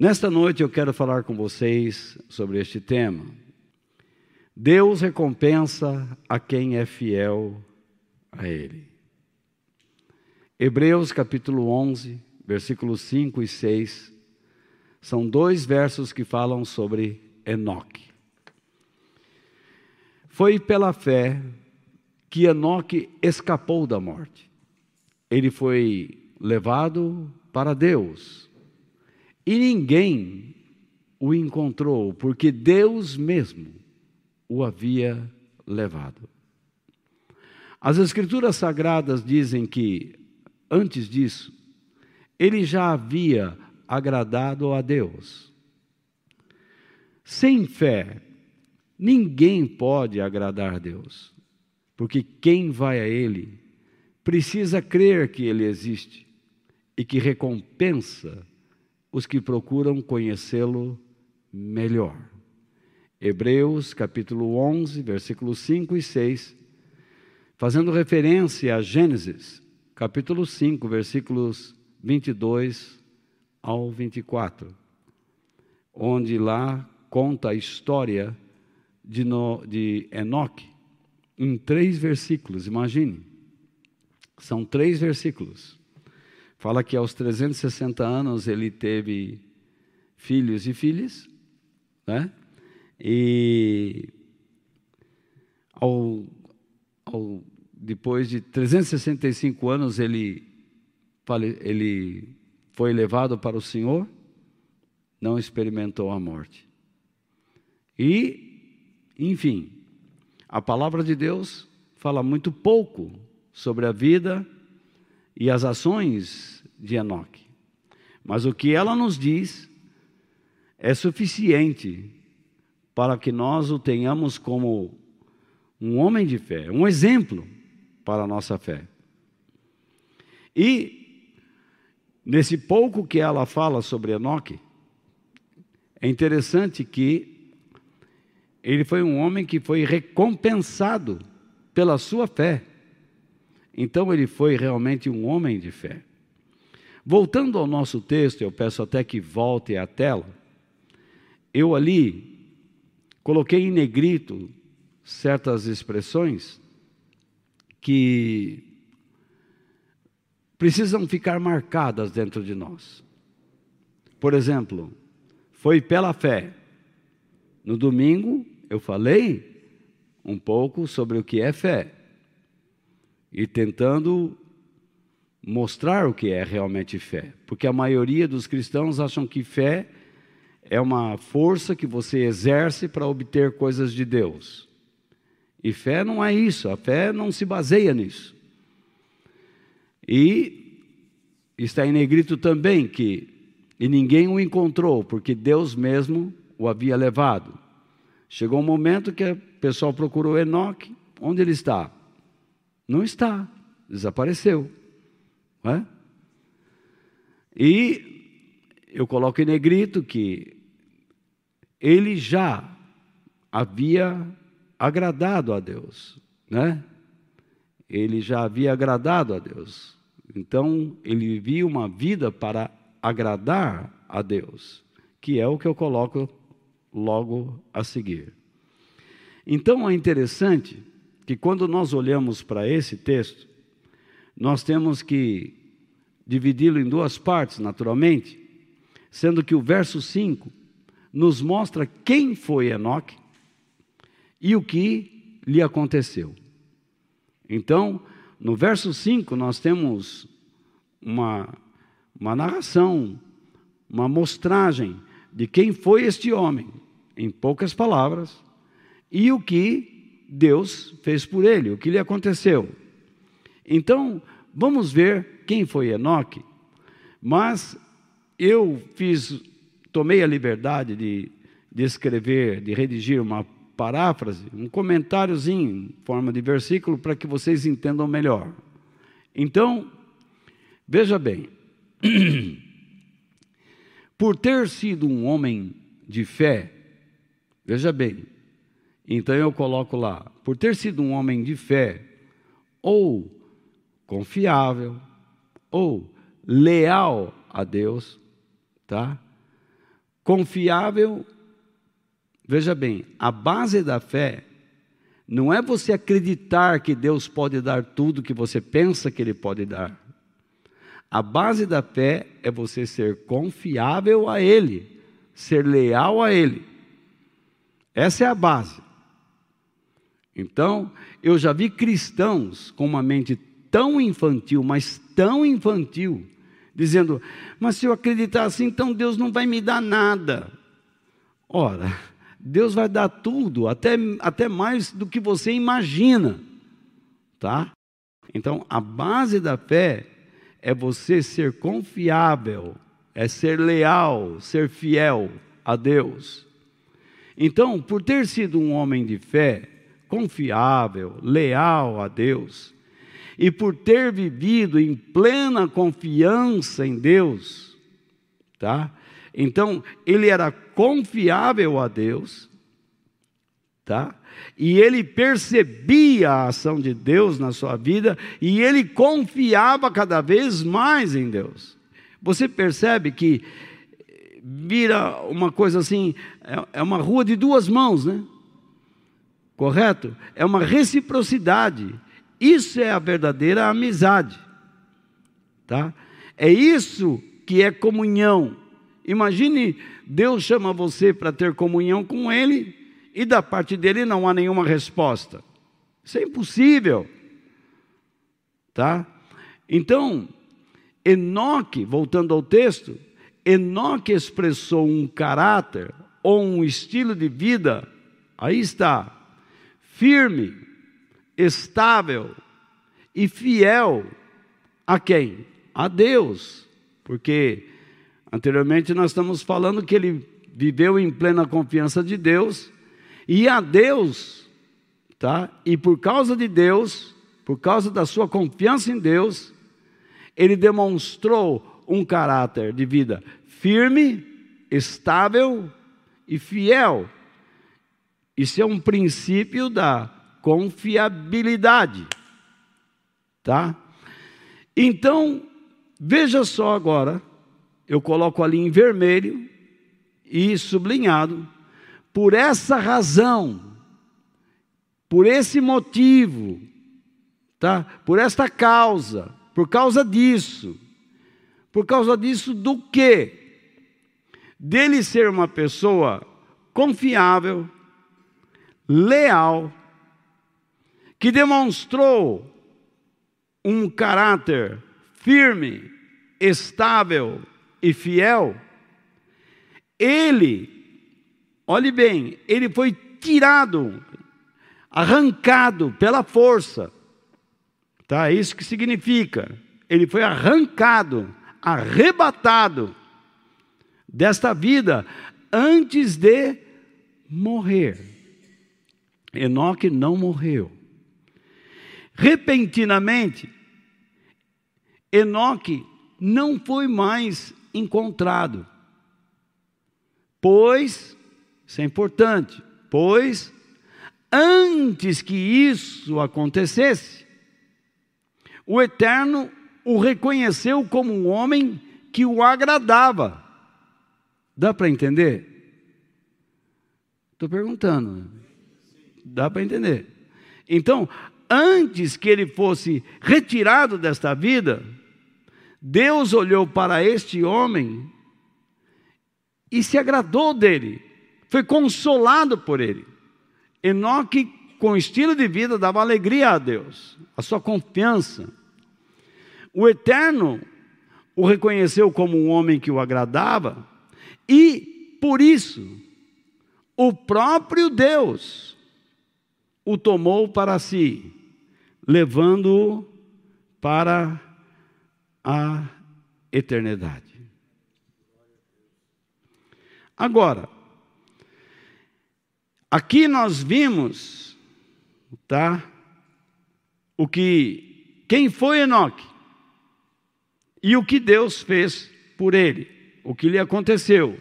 Nesta noite eu quero falar com vocês sobre este tema. Deus recompensa a quem é fiel a Ele. Hebreus capítulo 11, versículos 5 e 6, são dois versos que falam sobre Enoque. Foi pela fé que Enoque escapou da morte. Ele foi levado para Deus e ninguém o encontrou, porque Deus mesmo o havia levado. As Escrituras Sagradas dizem que, antes disso, ele já havia agradado a Deus. Sem fé, ninguém pode agradar a Deus, porque quem vai a Ele precisa crer que Ele existe e que recompensa os que procuram conhecê-lo melhor. Hebreus capítulo 11, versículos 5 e 6, fazendo referência a Gênesis, capítulo 5, versículos 22 ao 24, onde lá conta a história de, no, de Enoque, em três versículos, imagine. São três versículos. Fala que aos 360 anos ele teve filhos e filhas, né? E ao, ao, depois de 365 anos ele, ele foi levado para o Senhor, não experimentou a morte. E, enfim, a palavra de Deus fala muito pouco sobre a vida e as ações de Enoque. Mas o que ela nos diz é suficiente para que nós o tenhamos como um homem de fé, um exemplo para a nossa fé. E, nesse pouco que ela fala sobre Enoque, é interessante que ele foi um homem que foi recompensado pela sua fé. Então ele foi realmente um homem de fé. Voltando ao nosso texto, eu peço até que volte à tela. Eu ali coloquei em negrito certas expressões que precisam ficar marcadas dentro de nós. Por exemplo, foi pela fé. No domingo eu falei um pouco sobre o que é fé e tentando mostrar o que é realmente fé, porque a maioria dos cristãos acham que fé é uma força que você exerce para obter coisas de Deus. E fé não é isso, a fé não se baseia nisso. E está em negrito também que e ninguém o encontrou, porque Deus mesmo o havia levado. Chegou um momento que o pessoal procurou Enoque, onde ele está? Não está, desapareceu. É? E eu coloco em negrito que ele já havia agradado a Deus, né? Ele já havia agradado a Deus. Então, ele vivia uma vida para agradar a Deus, que é o que eu coloco logo a seguir. Então, é interessante que quando nós olhamos para esse texto, nós temos que dividi-lo em duas partes, naturalmente, sendo que o verso 5 nos mostra quem foi Enoque e o que lhe aconteceu. Então, no verso 5, nós temos uma, uma narração, uma mostragem de quem foi este homem, em poucas palavras, e o que Deus fez por ele, o que lhe aconteceu. Então, vamos ver quem foi Enoque. Mas eu fiz, tomei a liberdade de, de escrever, de redigir uma paráfrase, um comentáriozinho em forma de versículo para que vocês entendam melhor. Então, veja bem, por ter sido um homem de fé, veja bem, então eu coloco lá, por ter sido um homem de fé, ou confiável, ou leal a Deus, tá? confiável. Veja bem, a base da fé não é você acreditar que Deus pode dar tudo que você pensa que Ele pode dar. A base da fé é você ser confiável a Ele, ser leal a Ele. Essa é a base. Então, eu já vi cristãos com uma mente tão infantil, mas tão infantil, dizendo: Mas se eu acreditar assim, então Deus não vai me dar nada. Ora, Deus vai dar tudo, até, até mais do que você imagina, tá? Então, a base da fé é você ser confiável, é ser leal, ser fiel a Deus. Então, por ter sido um homem de fé, confiável, leal a Deus, e por ter vivido em plena confiança em Deus, tá? Então, ele era confiável a Deus, tá? E ele percebia a ação de Deus na sua vida e ele confiava cada vez mais em Deus. Você percebe que vira uma coisa assim, é, é uma rua de duas mãos, né? Correto? É uma reciprocidade. Isso é a verdadeira amizade. Tá? É isso que é comunhão. Imagine Deus chama você para ter comunhão com Ele e da parte dele não há nenhuma resposta. Isso é impossível. Tá? Então, Enoque, voltando ao texto, Enoque expressou um caráter ou um estilo de vida, aí está, firme, estável e fiel a quem? A Deus. Porque anteriormente nós estamos falando que ele viveu em plena confiança de Deus e a Deus, tá? E por causa de Deus, por causa da sua confiança em Deus, ele demonstrou um caráter de vida firme, estável e fiel. Isso é um princípio da confiabilidade. Tá? Então, veja só agora, eu coloco ali em vermelho e sublinhado, por essa razão, por esse motivo, tá? Por esta causa, por causa disso. Por causa disso do quê? Dele ser uma pessoa confiável, leal, que demonstrou um caráter firme, estável e fiel, ele, olhe bem, ele foi tirado, arrancado pela força. Tá? É isso que significa. Ele foi arrancado, arrebatado desta vida antes de morrer. Enoque não morreu. Repentinamente, Enoque não foi mais encontrado. Pois, isso é importante, pois, antes que isso acontecesse, o Eterno o reconheceu como um homem que o agradava. Dá para entender? Estou perguntando. Dá para entender. Então, antes que ele fosse retirado desta vida, Deus olhou para este homem e se agradou dele, foi consolado por ele. Enoque, com estilo de vida, dava alegria a Deus, a sua confiança. O Eterno o reconheceu como um homem que o agradava, e por isso, o próprio Deus o tomou para si, levando-o para a eternidade. Agora, aqui nós vimos, tá? O que quem foi Enoque e o que Deus fez por ele, o que lhe aconteceu.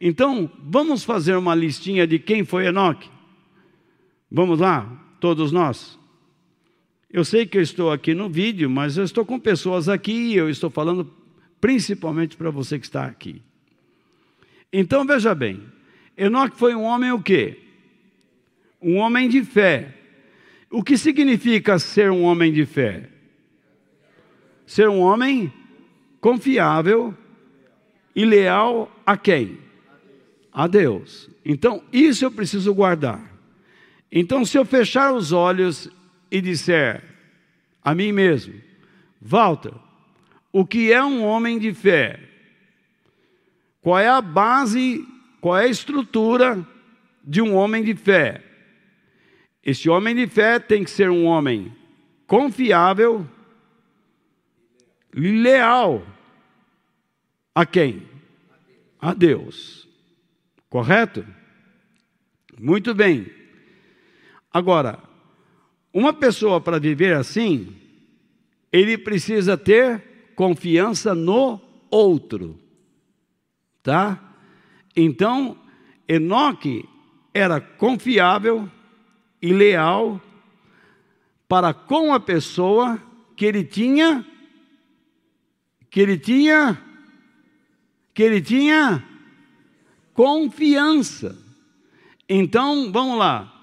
Então, vamos fazer uma listinha de quem foi Enoque? Vamos lá, todos nós. Eu sei que eu estou aqui no vídeo, mas eu estou com pessoas aqui e eu estou falando principalmente para você que está aqui. Então veja bem, Enoque foi um homem o quê? Um homem de fé. O que significa ser um homem de fé? Ser um homem confiável e leal a quem? A Deus. Então, isso eu preciso guardar. Então, se eu fechar os olhos e disser a mim mesmo, Walter, o que é um homem de fé? Qual é a base, qual é a estrutura de um homem de fé? Esse homem de fé tem que ser um homem confiável, leal a quem? A Deus. Correto? Muito bem. Agora, uma pessoa para viver assim, ele precisa ter confiança no outro. Tá? Então, Enoque era confiável e leal para com a pessoa que ele tinha que ele tinha que ele tinha confiança. Então, vamos lá.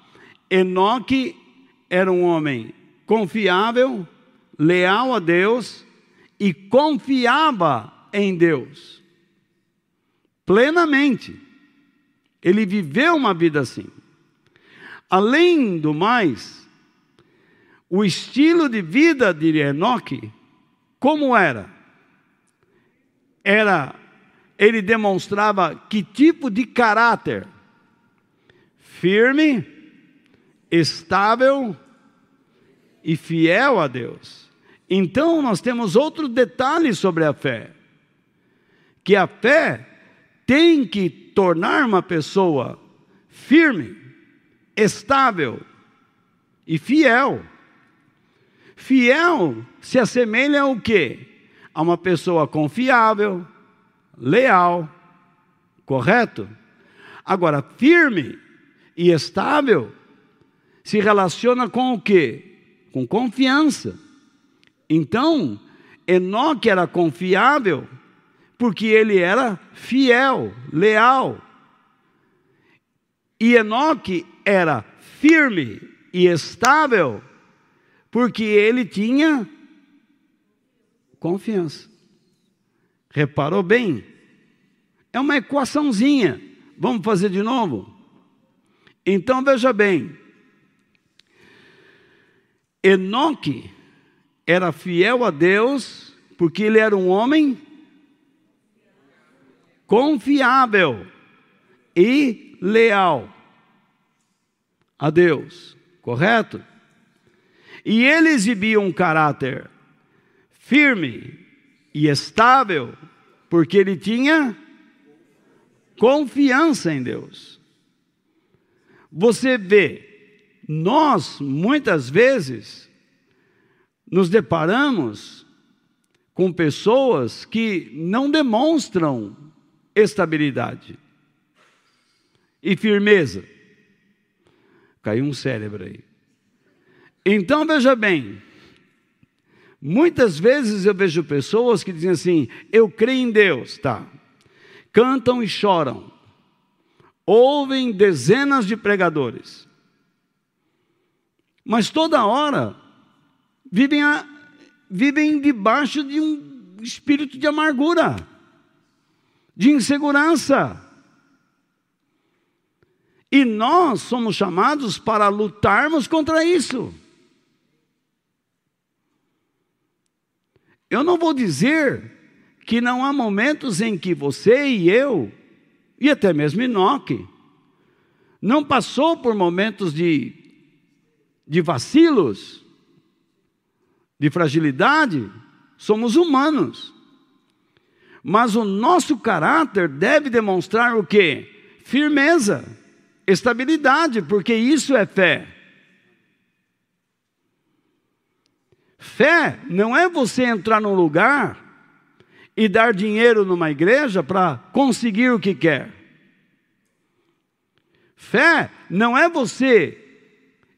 Enoque era um homem confiável, leal a Deus e confiava em Deus plenamente. Ele viveu uma vida assim. Além do mais, o estilo de vida de Enoque, como era? Era, ele demonstrava que tipo de caráter? Firme, estável e fiel a Deus. Então nós temos outro detalhe sobre a fé. Que a fé tem que tornar uma pessoa firme, estável e fiel. Fiel se assemelha ao quê? A uma pessoa confiável, leal, correto? Agora, firme e estável se relaciona com o quê? Com confiança. Então, Enoque era confiável porque ele era fiel, leal. E Enoque era firme e estável, porque ele tinha confiança. Reparou bem? É uma equaçãozinha. Vamos fazer de novo? Então veja bem. Enoque era fiel a Deus, porque ele era um homem confiável e leal a Deus, correto? E ele exibia um caráter firme e estável, porque ele tinha confiança em Deus. Você vê, nós muitas vezes nos deparamos com pessoas que não demonstram estabilidade e firmeza. Caiu um cérebro aí. Então veja bem, muitas vezes eu vejo pessoas que dizem assim: eu creio em Deus, tá? Cantam e choram, ouvem dezenas de pregadores, mas toda hora vivem, a, vivem debaixo de um espírito de amargura de insegurança. E nós somos chamados para lutarmos contra isso. Eu não vou dizer que não há momentos em que você e eu, e até mesmo Enoque, não passou por momentos de, de vacilos, de fragilidade, somos humanos. Mas o nosso caráter deve demonstrar o quê? Firmeza, estabilidade, porque isso é fé. Fé não é você entrar num lugar e dar dinheiro numa igreja para conseguir o que quer. Fé não é você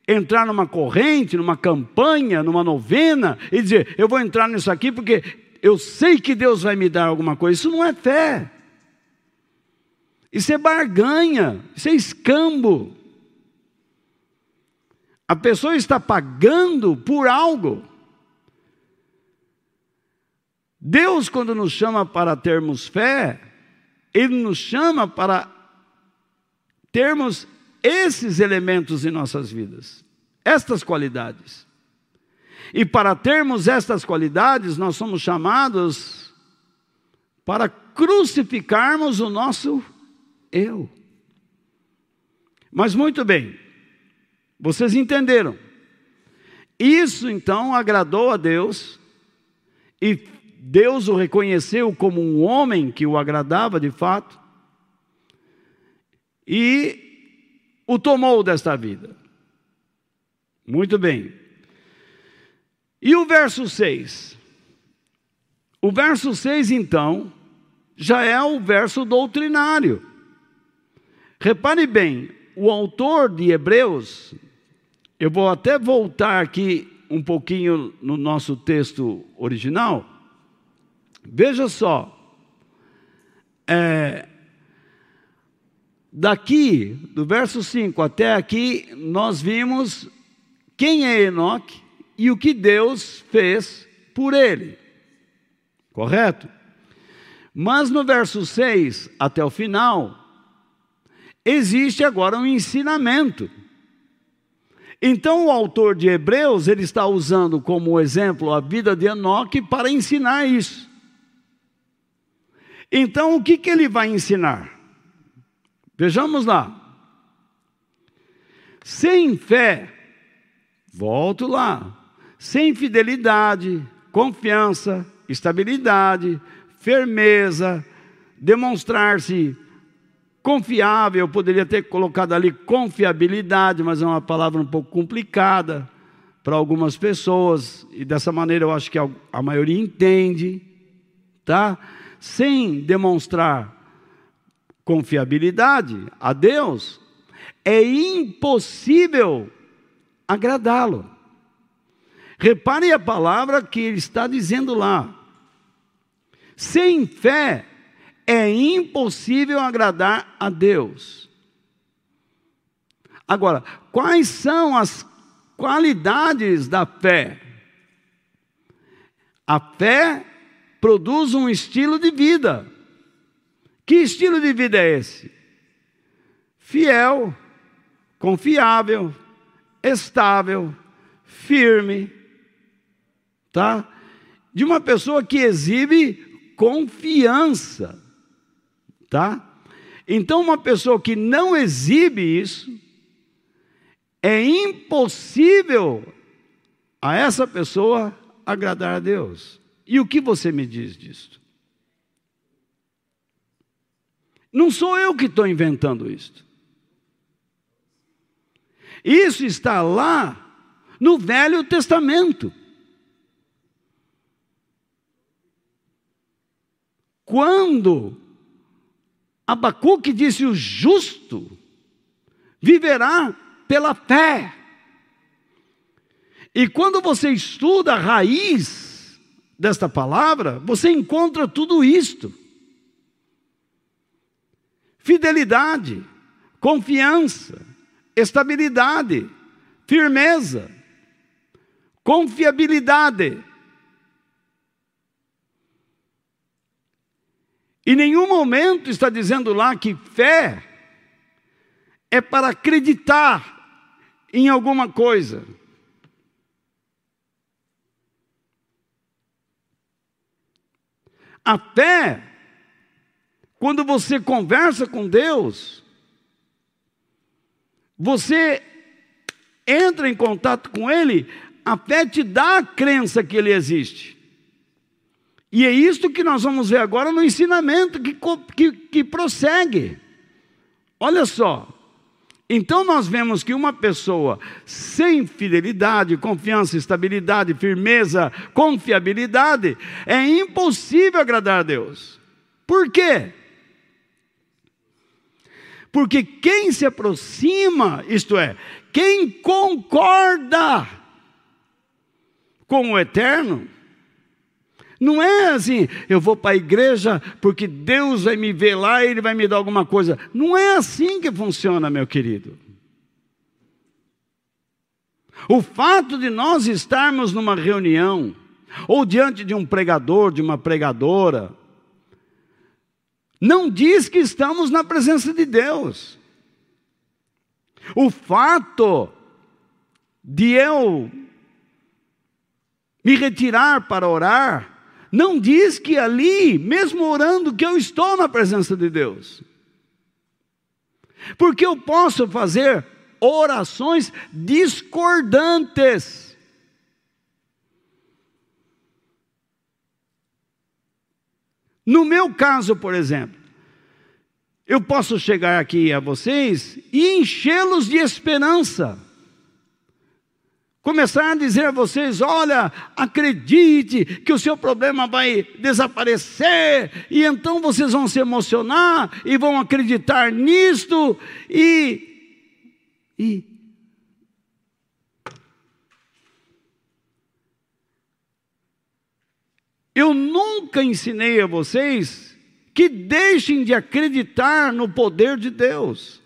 entrar numa corrente, numa campanha, numa novena e dizer: eu vou entrar nisso aqui porque eu sei que Deus vai me dar alguma coisa. Isso não é fé. Isso é barganha, isso é escambo. A pessoa está pagando por algo. Deus, quando nos chama para termos fé, Ele nos chama para termos esses elementos em nossas vidas, estas qualidades. E para termos estas qualidades, nós somos chamados para crucificarmos o nosso eu. Mas muito bem, vocês entenderam. Isso então agradou a Deus, e Deus o reconheceu como um homem que o agradava de fato, e o tomou desta vida. Muito bem. E o verso 6? O verso 6, então, já é o verso doutrinário. Repare bem, o autor de Hebreus, eu vou até voltar aqui um pouquinho no nosso texto original. Veja só, é, daqui, do verso 5 até aqui, nós vimos quem é Enoque e o que Deus fez por ele. Correto? Mas no verso 6 até o final, existe agora um ensinamento. Então o autor de Hebreus, ele está usando como exemplo a vida de Enoque para ensinar isso. Então o que, que ele vai ensinar? Vejamos lá. Sem fé, volto lá, sem fidelidade, confiança, estabilidade, firmeza, demonstrar-se Confiável, eu poderia ter colocado ali confiabilidade, mas é uma palavra um pouco complicada para algumas pessoas, e dessa maneira eu acho que a maioria entende, tá? Sem demonstrar confiabilidade a Deus, é impossível agradá-lo. Repare a palavra que ele está dizendo lá. Sem fé é impossível agradar a Deus. Agora, quais são as qualidades da fé? A fé produz um estilo de vida. Que estilo de vida é esse? Fiel, confiável, estável, firme, tá? De uma pessoa que exibe confiança tá? Então, uma pessoa que não exibe isso, é impossível a essa pessoa agradar a Deus. E o que você me diz disso? Não sou eu que estou inventando isto. Isso está lá no Velho Testamento. Quando Abacuque disse: o justo viverá pela fé. E quando você estuda a raiz desta palavra, você encontra tudo isto: fidelidade, confiança, estabilidade, firmeza, confiabilidade. Em nenhum momento está dizendo lá que fé é para acreditar em alguma coisa. A fé, quando você conversa com Deus, você entra em contato com Ele, a fé te dá a crença que Ele existe. E é isto que nós vamos ver agora no ensinamento que, que, que prossegue. Olha só. Então nós vemos que uma pessoa sem fidelidade, confiança, estabilidade, firmeza, confiabilidade, é impossível agradar a Deus. Por quê? Porque quem se aproxima, isto é, quem concorda com o eterno, Não é assim, eu vou para a igreja porque Deus vai me ver lá e Ele vai me dar alguma coisa. Não é assim que funciona, meu querido. O fato de nós estarmos numa reunião, ou diante de um pregador, de uma pregadora, não diz que estamos na presença de Deus. O fato de eu me retirar para orar, não diz que ali, mesmo orando, que eu estou na presença de Deus. Porque eu posso fazer orações discordantes. No meu caso, por exemplo, eu posso chegar aqui a vocês e enchê-los de esperança começar a dizer a vocês: olha, acredite que o seu problema vai desaparecer, e então vocês vão se emocionar e vão acreditar nisto, e. e eu nunca ensinei a vocês que deixem de acreditar no poder de Deus.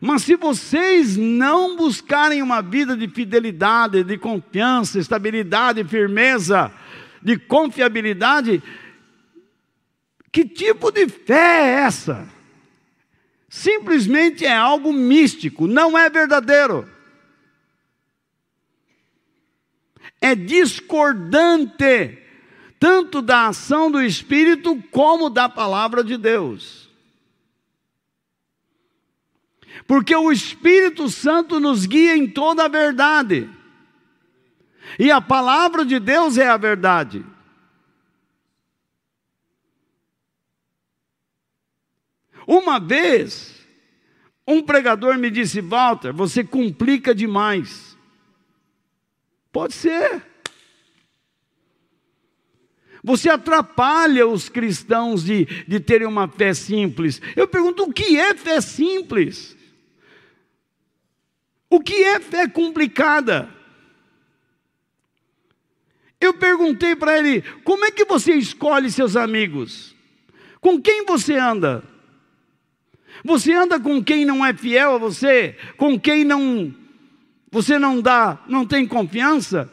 Mas se vocês não buscarem uma vida de fidelidade, de confiança, estabilidade, firmeza, de confiabilidade, que tipo de fé é essa? Simplesmente é algo místico, não é verdadeiro. É discordante tanto da ação do Espírito como da palavra de Deus. porque o Espírito Santo nos guia em toda a verdade, e a palavra de Deus é a verdade. Uma vez, um pregador me disse: Walter, você complica demais. Pode ser. Você atrapalha os cristãos de, de terem uma fé simples. Eu pergunto: o que é fé simples? O que é fé complicada? Eu perguntei para ele: como é que você escolhe seus amigos? Com quem você anda? Você anda com quem não é fiel a você? Com quem não você não dá, não tem confiança?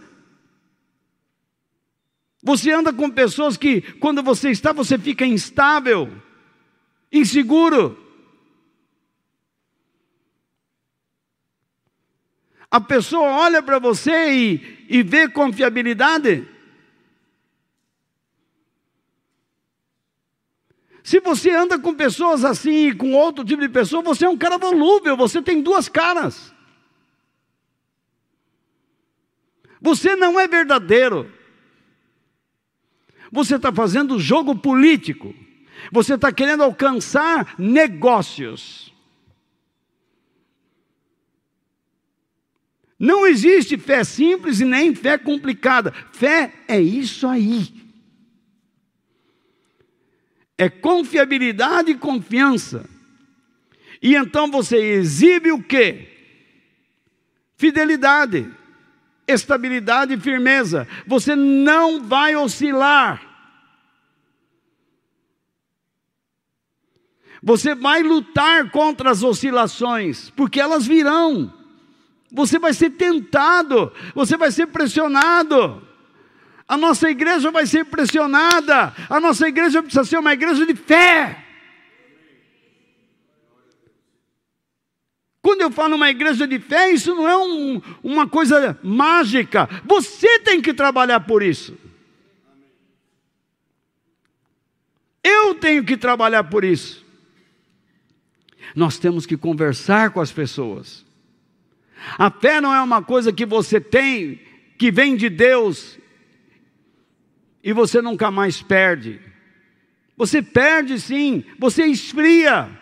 Você anda com pessoas que quando você está, você fica instável, inseguro. A pessoa olha para você e, e vê confiabilidade. Se você anda com pessoas assim, com outro tipo de pessoa, você é um cara volúvel, você tem duas caras. Você não é verdadeiro. Você está fazendo jogo político. Você está querendo alcançar negócios. Não existe fé simples e nem fé complicada. Fé é isso aí. É confiabilidade e confiança. E então você exibe o quê? Fidelidade, estabilidade e firmeza. Você não vai oscilar. Você vai lutar contra as oscilações, porque elas virão. Você vai ser tentado, você vai ser pressionado. A nossa igreja vai ser pressionada. A nossa igreja precisa ser uma igreja de fé. Quando eu falo uma igreja de fé, isso não é um, uma coisa mágica. Você tem que trabalhar por isso. Eu tenho que trabalhar por isso. Nós temos que conversar com as pessoas. A fé não é uma coisa que você tem, que vem de Deus, e você nunca mais perde. Você perde sim, você esfria.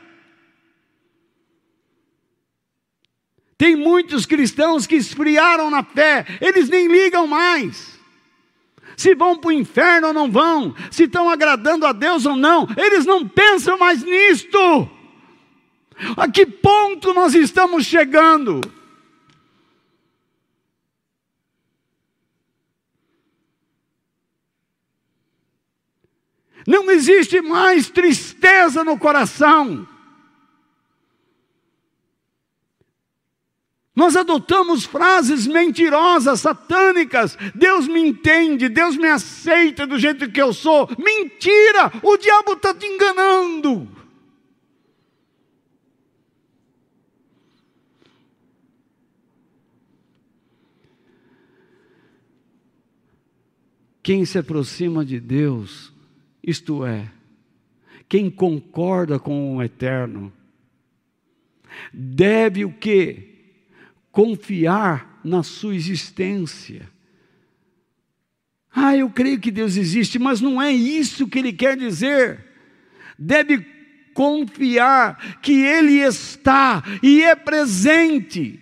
Tem muitos cristãos que esfriaram na fé, eles nem ligam mais. Se vão para o inferno ou não vão, se estão agradando a Deus ou não, eles não pensam mais nisto. A que ponto nós estamos chegando? Não existe mais tristeza no coração. Nós adotamos frases mentirosas, satânicas. Deus me entende, Deus me aceita do jeito que eu sou. Mentira! O diabo está te enganando. Quem se aproxima de Deus, isto é, quem concorda com o eterno, deve o quê? Confiar na sua existência. Ah, eu creio que Deus existe, mas não é isso que ele quer dizer. Deve confiar que Ele está e é presente.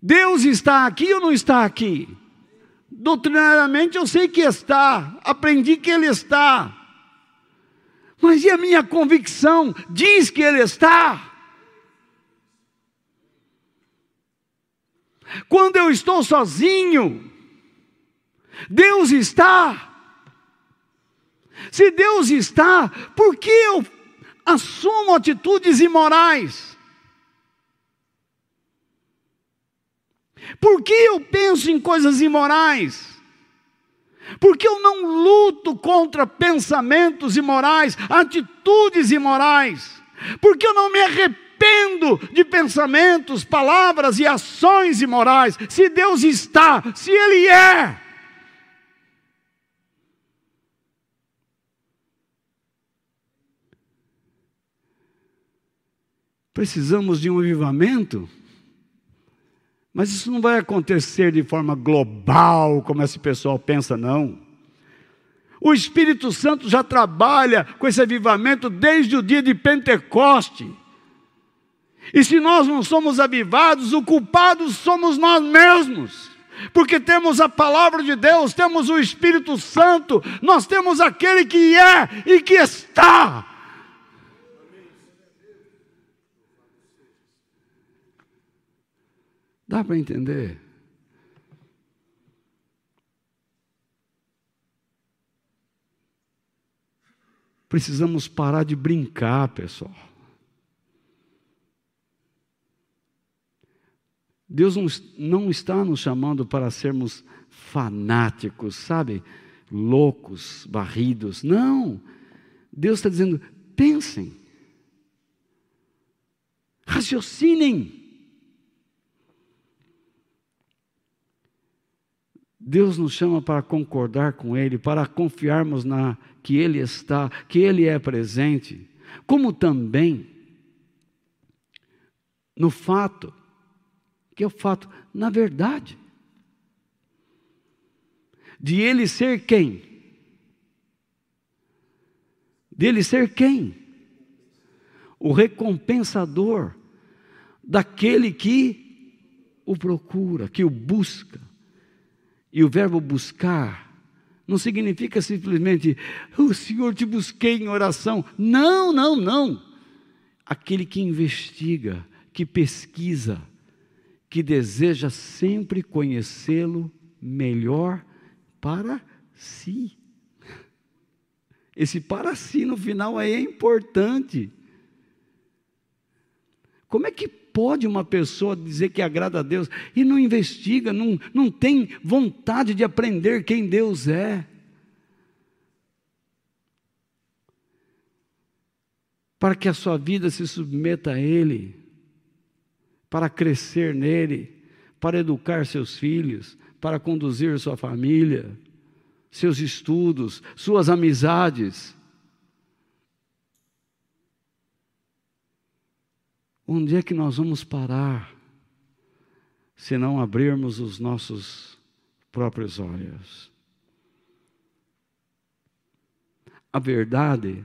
Deus está aqui ou não está aqui? Doutrinariamente eu sei que está, aprendi que Ele está. Mas e a minha convicção? Diz que Ele está. Quando eu estou sozinho, Deus está. Se Deus está, por que eu assumo atitudes imorais? Por que eu penso em coisas imorais? Porque eu não luto contra pensamentos imorais, atitudes imorais. Porque eu não me arrependo de pensamentos, palavras e ações imorais. Se Deus está, se Ele é. Precisamos de um avivamento mas isso não vai acontecer de forma global, como esse pessoal pensa, não. O Espírito Santo já trabalha com esse avivamento desde o dia de Pentecoste. E se nós não somos avivados, o culpado somos nós mesmos. Porque temos a palavra de Deus, temos o Espírito Santo, nós temos aquele que é e que está. Dá para entender? Precisamos parar de brincar, pessoal. Deus não está nos chamando para sermos fanáticos, sabe? Loucos, barridos. Não. Deus está dizendo: pensem, raciocinem. Deus nos chama para concordar com Ele, para confiarmos na que Ele está, que Ele é presente, como também no fato, que é o fato, na verdade, de Ele ser quem? Dele ser quem? O recompensador daquele que o procura, que o busca. E o verbo buscar não significa simplesmente, o Senhor te busquei em oração. Não, não, não. Aquele que investiga, que pesquisa, que deseja sempre conhecê-lo melhor para si. Esse para si no final aí é importante. Como é que pode uma pessoa dizer que agrada a Deus e não investiga, não, não tem vontade de aprender quem Deus é? Para que a sua vida se submeta a Ele, para crescer nele, para educar seus filhos, para conduzir sua família, seus estudos, suas amizades. Onde é que nós vamos parar se não abrirmos os nossos próprios olhos? A verdade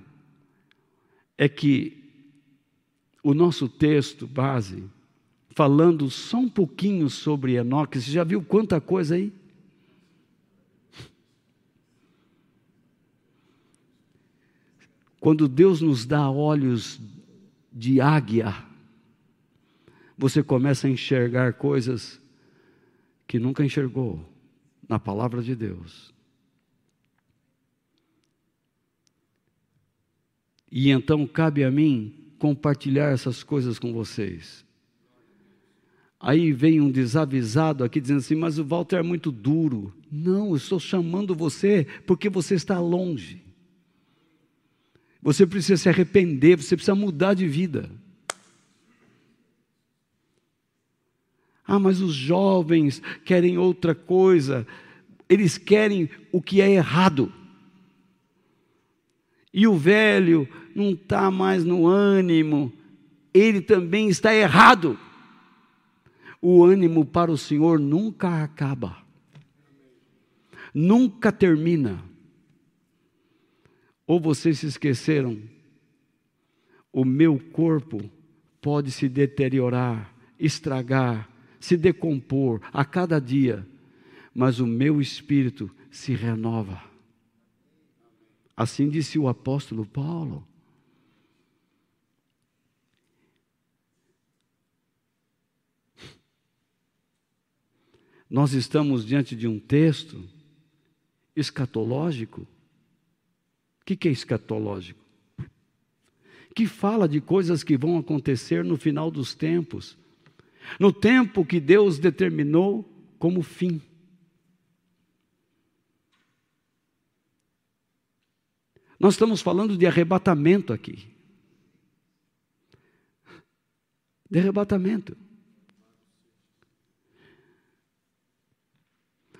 é que o nosso texto base, falando só um pouquinho sobre Enoque, você já viu quanta coisa aí? Quando Deus nos dá olhos de águia, você começa a enxergar coisas que nunca enxergou na palavra de Deus. E então cabe a mim compartilhar essas coisas com vocês. Aí vem um desavisado aqui dizendo assim: Mas o Walter é muito duro. Não, eu estou chamando você porque você está longe. Você precisa se arrepender, você precisa mudar de vida. Ah, mas os jovens querem outra coisa. Eles querem o que é errado. E o velho não está mais no ânimo, ele também está errado. O ânimo para o Senhor nunca acaba, nunca termina. Ou vocês se esqueceram, o meu corpo pode se deteriorar, estragar, se decompor a cada dia, mas o meu espírito se renova. Assim disse o apóstolo Paulo. Nós estamos diante de um texto escatológico. O que é escatológico? Que fala de coisas que vão acontecer no final dos tempos, no tempo que Deus determinou como fim. Nós estamos falando de arrebatamento aqui. De arrebatamento.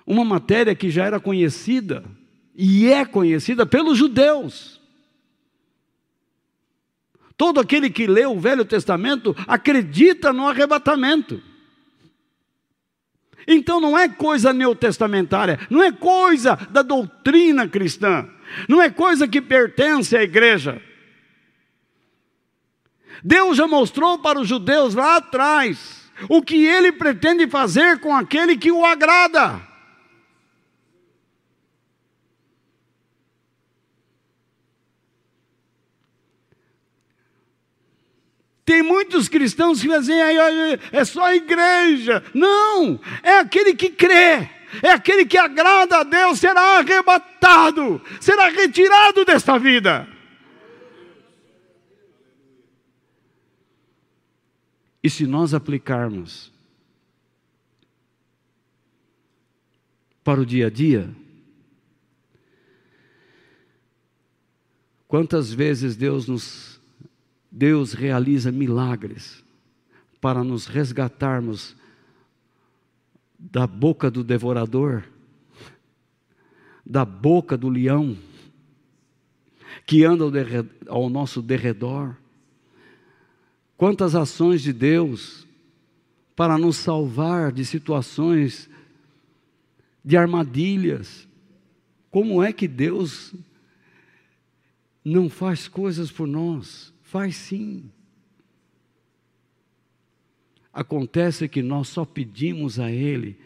uma matéria que já era conhecida e é conhecida pelos judeus. Todo aquele que lê o Velho Testamento acredita no arrebatamento. Então não é coisa neotestamentária, não é coisa da doutrina cristã, não é coisa que pertence à igreja. Deus já mostrou para os judeus lá atrás o que ele pretende fazer com aquele que o agrada. Tem muitos cristãos que dizem, é só a igreja. Não, é aquele que crê, é aquele que agrada a Deus, será arrebatado, será retirado desta vida. E se nós aplicarmos para o dia a dia, quantas vezes Deus nos Deus realiza milagres para nos resgatarmos da boca do devorador, da boca do leão, que anda ao, nosso derredor. Quantas ações de Deus para nos salvar de situações de armadilhas. Como é que Deus não faz coisas por nós? Faz sim. Acontece que nós só pedimos a Ele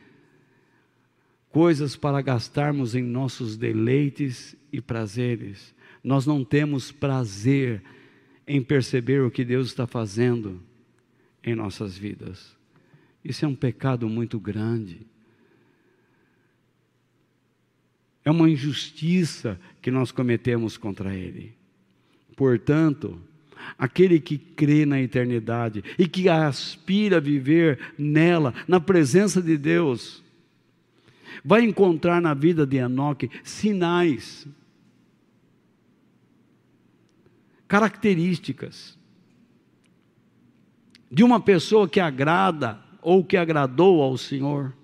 coisas para gastarmos em nossos deleites e prazeres. Nós não temos prazer em perceber o que Deus está fazendo em nossas vidas. Isso é um pecado muito grande. É uma injustiça que nós cometemos contra Ele. Portanto, aquele que crê na eternidade e que aspira a viver nela, na presença de Deus, vai encontrar na vida de Enoque sinais, características de uma pessoa que agrada ou que agradou ao Senhor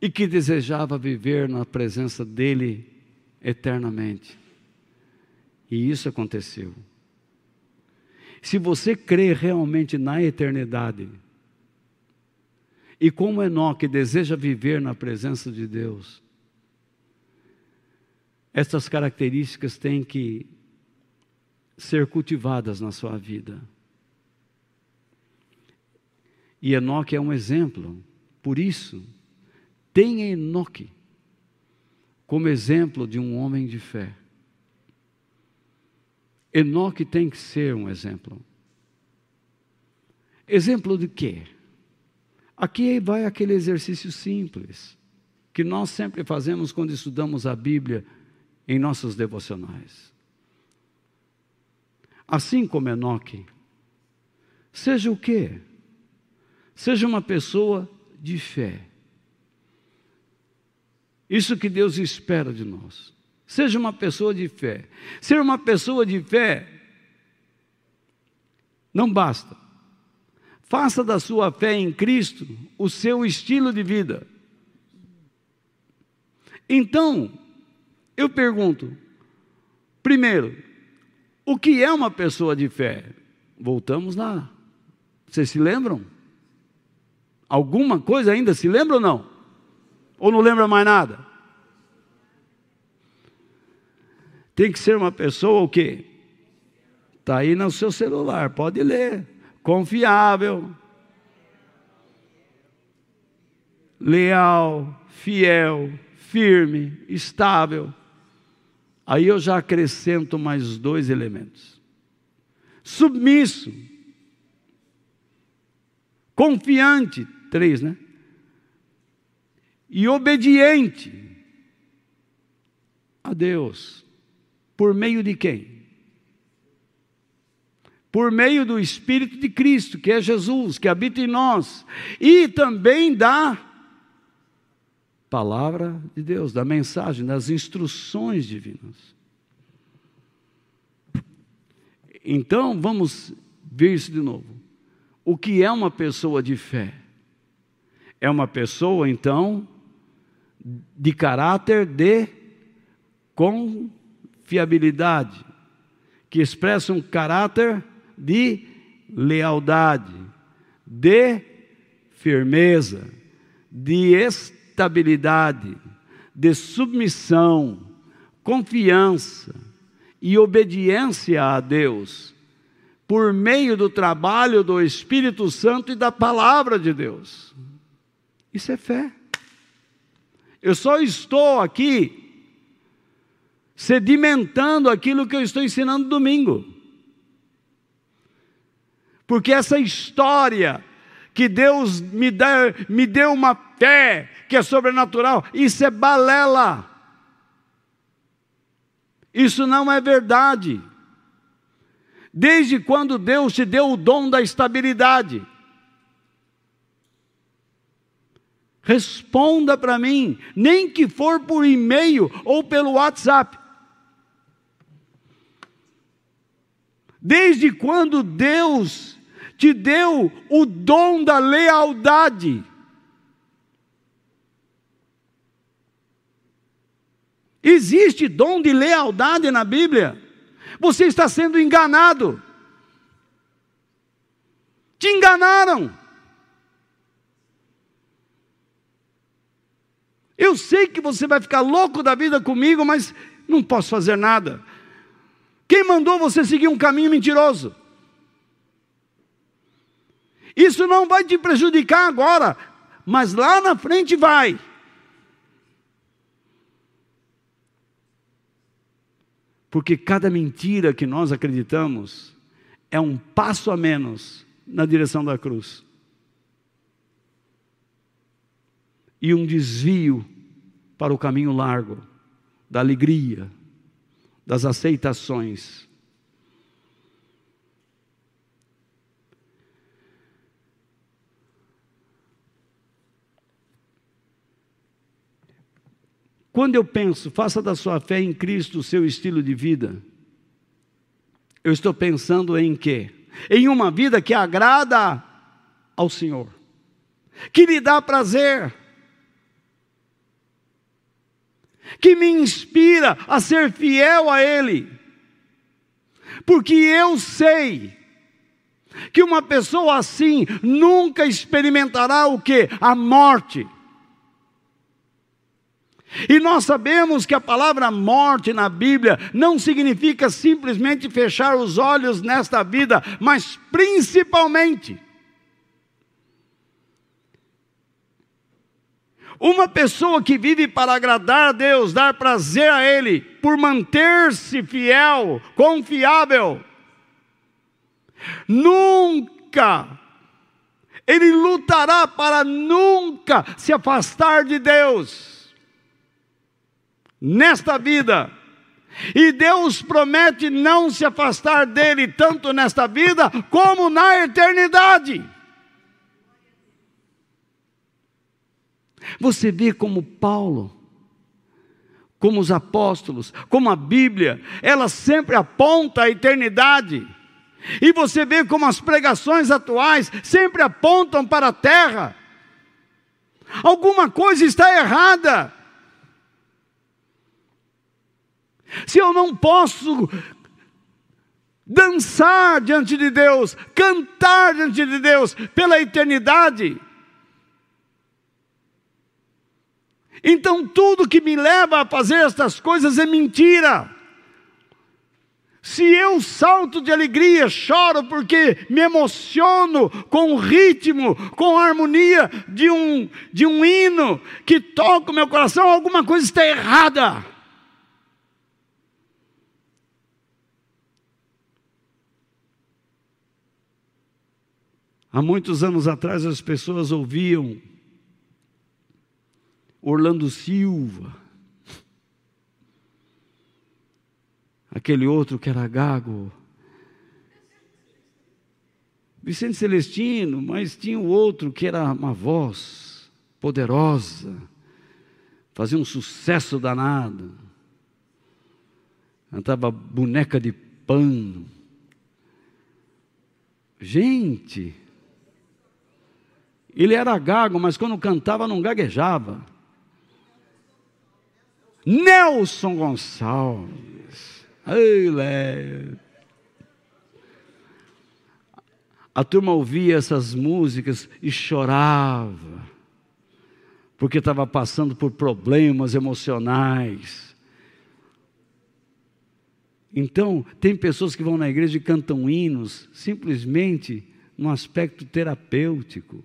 e que desejava viver na presença dele eternamente. E isso aconteceu. Se você crê realmente na eternidade, e como Enoque deseja viver na presença de Deus, essas características têm que ser cultivadas na sua vida. E Enoque é um exemplo. Por isso, tenha Enoque como exemplo de um homem de fé. Enoque tem que ser um exemplo. Exemplo de quê? Aqui vai aquele exercício simples que nós sempre fazemos quando estudamos a Bíblia em nossos devocionais. Assim como Enoque, seja o quê? Seja uma pessoa de fé. Isso que Deus espera de nós. Seja uma pessoa de fé. Ser uma pessoa de fé não basta. Faça da sua fé em Cristo o seu estilo de vida. Então, eu pergunto: primeiro, o que é uma pessoa de fé? Voltamos lá. Vocês se lembram? Alguma coisa ainda se lembra ou não? Ou não lembra mais nada? Tem que ser uma pessoa o quê? Está aí no seu celular, pode ler confiável, leal, fiel, firme, estável. Aí eu já acrescento mais dois elementos: submisso, confiante, três, né? E obediente a Deus. Por meio de quem? por meio do Espírito de Cristo, que é Jesus, que habita em nós, e também da palavra de Deus, da mensagem, das instruções divinas. Então, vamos ver isso de novo. O que é uma pessoa de fé? É uma pessoa, então, de caráter de confiabilidade, que expressa um caráter de lealdade, de firmeza, de estabilidade, de submissão, confiança e obediência a Deus, por meio do trabalho do Espírito Santo e da palavra de Deus. Isso é fé. Eu só estou aqui sedimentando aquilo que eu estou ensinando domingo. Porque essa história que Deus me, dá, me deu uma fé que é sobrenatural, isso é balela. Isso não é verdade. Desde quando Deus te deu o dom da estabilidade? Responda para mim, nem que for por e-mail ou pelo WhatsApp. Desde quando Deus te deu o dom da lealdade. Existe dom de lealdade na Bíblia. Você está sendo enganado. Te enganaram. Eu sei que você vai ficar louco da vida comigo, mas não posso fazer nada. Quem mandou você seguir um caminho mentiroso? Isso não vai te prejudicar agora, mas lá na frente vai. Porque cada mentira que nós acreditamos é um passo a menos na direção da cruz. E um desvio para o caminho largo da alegria, das aceitações. Quando eu penso, faça da sua fé em Cristo o seu estilo de vida, eu estou pensando em quê? Em uma vida que agrada ao Senhor, que lhe dá prazer, que me inspira a ser fiel a Ele, porque eu sei que uma pessoa assim nunca experimentará o que? A morte. E nós sabemos que a palavra morte na Bíblia não significa simplesmente fechar os olhos nesta vida, mas principalmente Uma pessoa que vive para agradar a Deus, dar prazer a Ele, por manter-se fiel, confiável, nunca ele lutará para nunca se afastar de Deus. Nesta vida. E Deus promete não se afastar dele tanto nesta vida como na eternidade. Você vê como Paulo, como os apóstolos, como a Bíblia, ela sempre aponta a eternidade. E você vê como as pregações atuais sempre apontam para a terra. Alguma coisa está errada. Se eu não posso dançar diante de Deus, cantar diante de Deus pela eternidade, então tudo que me leva a fazer estas coisas é mentira. Se eu salto de alegria, choro porque me emociono com o ritmo, com a harmonia de um, de um hino que toca o meu coração, alguma coisa está errada. Há muitos anos atrás as pessoas ouviam Orlando Silva, aquele outro que era gago, Vicente Celestino, mas tinha o outro que era uma voz poderosa, fazia um sucesso danado, cantava boneca de pano. Gente, ele era gago, mas quando cantava não gaguejava. Nelson Gonçalves. Léo. A turma ouvia essas músicas e chorava, porque estava passando por problemas emocionais. Então, tem pessoas que vão na igreja e cantam hinos simplesmente no aspecto terapêutico,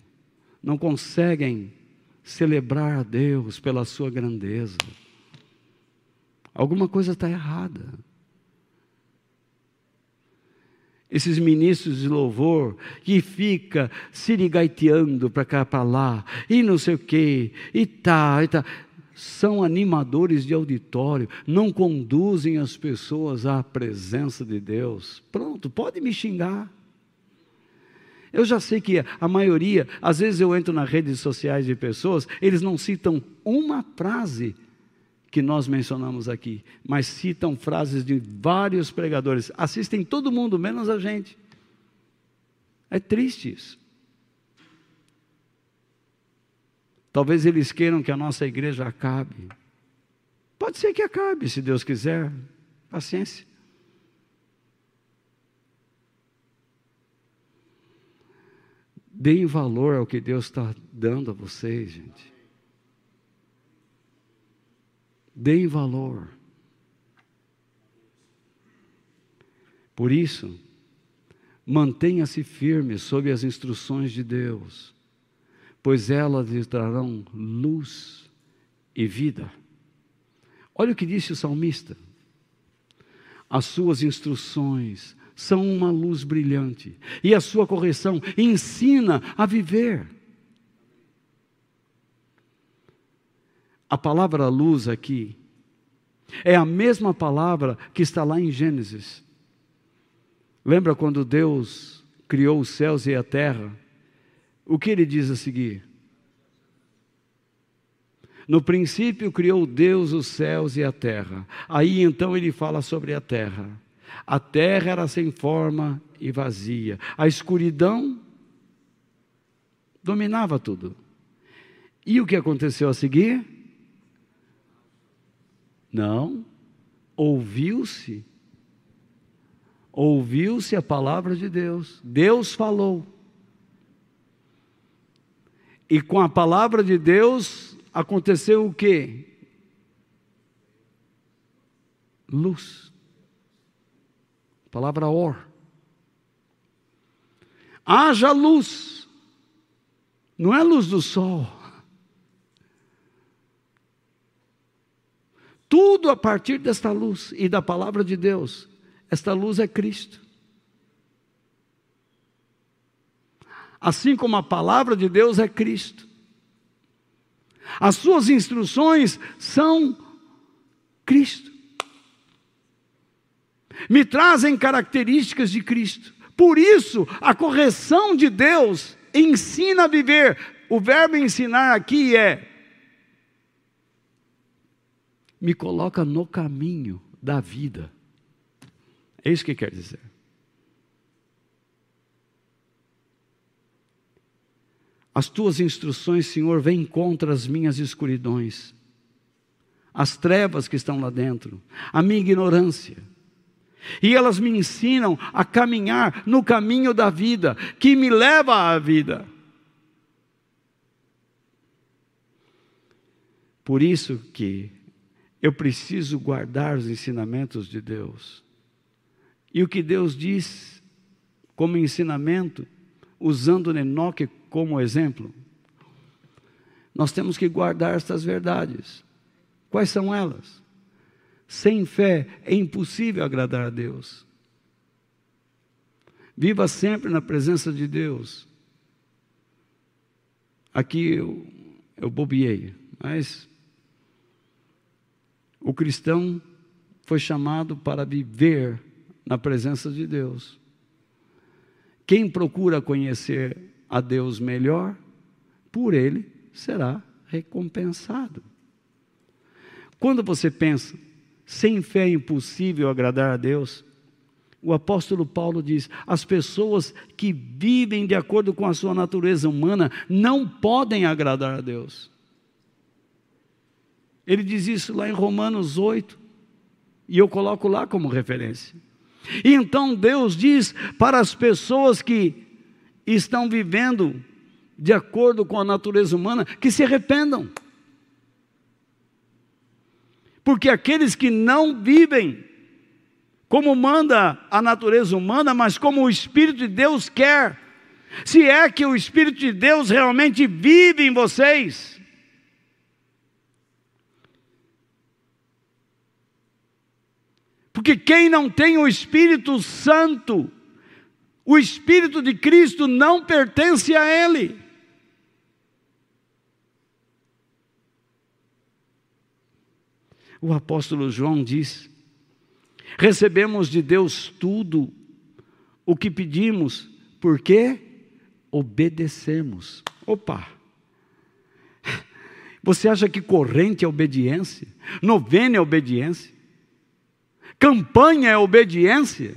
não conseguem celebrar a Deus pela sua grandeza. Alguma coisa está errada. Esses ministros de louvor que fica sirigaiteando para cá para lá, e não sei o quê, e tá, e tá, são animadores de auditório, não conduzem as pessoas à presença de Deus. Pronto, pode me xingar. Eu já sei que a maioria, às vezes eu entro nas redes sociais de pessoas, eles não citam uma frase que nós mencionamos aqui, mas citam frases de vários pregadores. Assistem todo mundo, menos a gente. É triste isso. Talvez eles queiram que a nossa igreja acabe. Pode ser que acabe, se Deus quiser. Paciência. Deem valor ao que Deus está dando a vocês, gente. Deem valor. Por isso, mantenha-se firme sob as instruções de Deus, pois elas lhe trarão luz e vida. Olha o que disse o salmista: as suas instruções são uma luz brilhante, e a sua correção ensina a viver. A palavra luz aqui é a mesma palavra que está lá em Gênesis. Lembra quando Deus criou os céus e a terra? O que ele diz a seguir? No princípio criou Deus os céus e a terra. Aí então ele fala sobre a terra. A terra era sem forma e vazia. A escuridão dominava tudo. E o que aconteceu a seguir? Não. Ouviu-se. Ouviu-se a palavra de Deus. Deus falou. E com a palavra de Deus aconteceu o quê? Luz. palavra or. Haja luz. Não é luz do sol. Tudo a partir desta luz e da palavra de Deus. Esta luz é Cristo. assim como a palavra de Deus é Cristo. As suas instruções são Cristo. Me trazem características de Cristo. Por isso, a correção de Deus ensina a viver. O verbo ensinar aqui é me coloca no caminho da vida. É isso que quer dizer. As tuas instruções, Senhor, vêm contra as minhas escuridões, as trevas que estão lá dentro, a minha ignorância. E elas me ensinam a caminhar no caminho da vida, que me leva à vida. Por isso que eu preciso guardar os ensinamentos de Deus. E o que Deus diz como ensinamento, usando Enoque como exemplo, nós temos que guardar estas verdades. Quais são elas? Sem fé é impossível agradar a Deus. Viva sempre na presença de Deus. Aqui eu, eu bobiei, mas o cristão foi chamado para viver na presença de Deus. Quem procura conhecer a Deus melhor, por ele será recompensado. Quando você pensa, sem fé é impossível agradar a Deus, o apóstolo Paulo diz: as pessoas que vivem de acordo com a sua natureza humana não podem agradar a Deus. Ele diz isso lá em Romanos 8, e eu coloco lá como referência. E então Deus diz para as pessoas que estão vivendo de acordo com a natureza humana que se arrependam. Porque aqueles que não vivem como manda a natureza humana, mas como o Espírito de Deus quer, se é que o Espírito de Deus realmente vive em vocês, Porque quem não tem o Espírito Santo, o Espírito de Cristo não pertence a ele. O apóstolo João diz: recebemos de Deus tudo o que pedimos, porque obedecemos. Opa! Você acha que corrente é obediência? Novena é obediência? Campanha é obediência.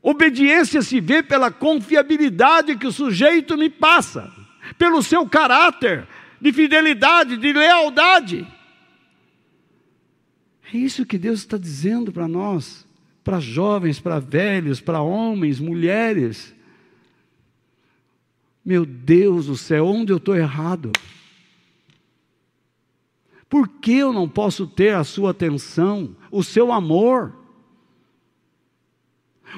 Obediência se vê pela confiabilidade que o sujeito me passa, pelo seu caráter de fidelidade, de lealdade. É isso que Deus está dizendo para nós, para jovens, para velhos, para homens, mulheres. Meu Deus do céu, onde eu estou errado? Por que eu não posso ter a sua atenção, o seu amor?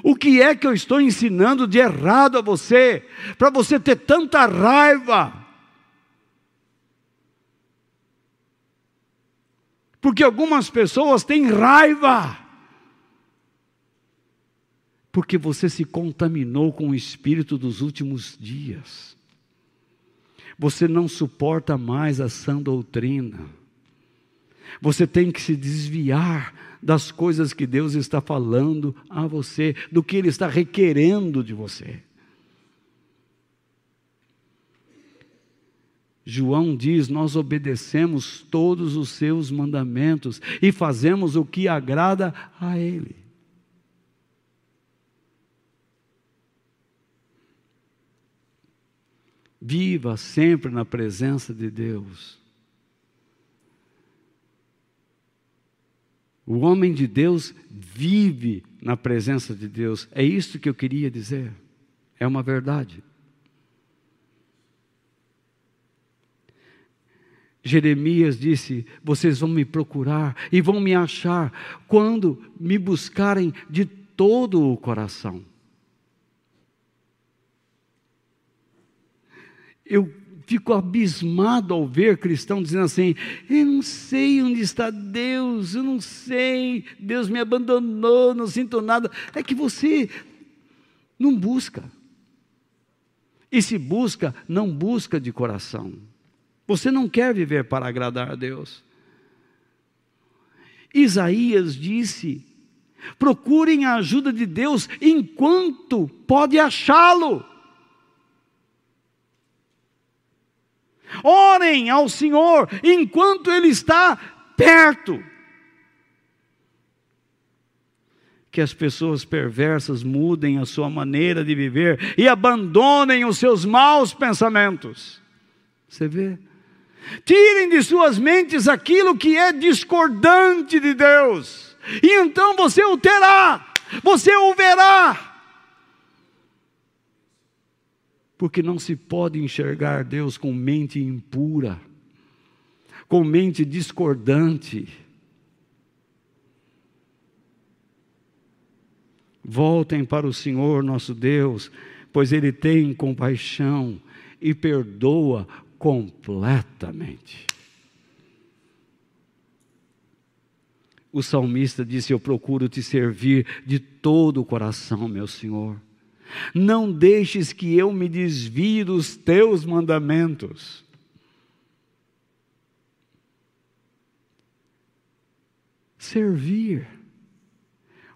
O que é que eu estou ensinando de errado a você, para você ter tanta raiva? Porque algumas pessoas têm raiva, porque você se contaminou com o espírito dos últimos dias. Você não suporta mais a sã doutrina. Você tem que se desviar das coisas que Deus está falando a você, do que Ele está requerendo de você. João diz: Nós obedecemos todos os seus mandamentos e fazemos o que agrada a Ele. Viva sempre na presença de Deus. O homem de Deus vive na presença de Deus. É isso que eu queria dizer. É uma verdade. Jeremias disse: Vocês vão me procurar e vão me achar quando me buscarem de todo o coração. Eu fico abismado ao ver cristão dizendo assim: Eu não sei onde está Deus, eu não sei, Deus me abandonou, não sinto nada. É que você Não busca. E se busca, não busca de coração. Você não quer viver para agradar a Deus. Isaías disse: procurem a ajuda de Deus enquanto pode achá-lo. Orem ao Senhor enquanto Ele está perto. Que as pessoas perversas mudem a sua maneira de viver e abandonem os seus maus pensamentos. Você vê? Tirem de suas mentes aquilo que é discordante de Deus, e então você o terá, você o verá. Porque não se pode enxergar Deus com mente impura, com mente discordante. Voltem para o Senhor nosso Deus, pois Ele tem compaixão e perdoa completamente. O salmista disse: Eu procuro te servir de todo o coração, meu Senhor. Não deixes que eu me desvie dos teus mandamentos. Servir.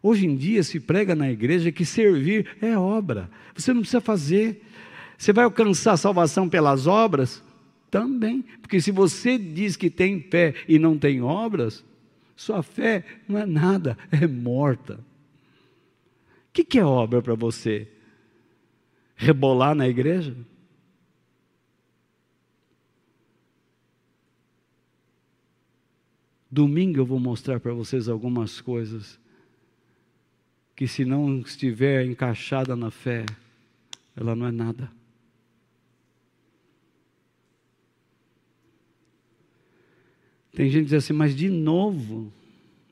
Hoje em dia se prega na igreja que servir é obra. Você não precisa fazer. Você vai alcançar a salvação pelas obras? Também, porque se você diz que tem fé e não tem obras, sua fé não é nada, é morta. O que, que é obra para você? Rebolar na igreja? Domingo eu vou mostrar para vocês algumas coisas que, se não estiver encaixada na fé, ela não é nada. Tem gente que diz assim, mas de novo?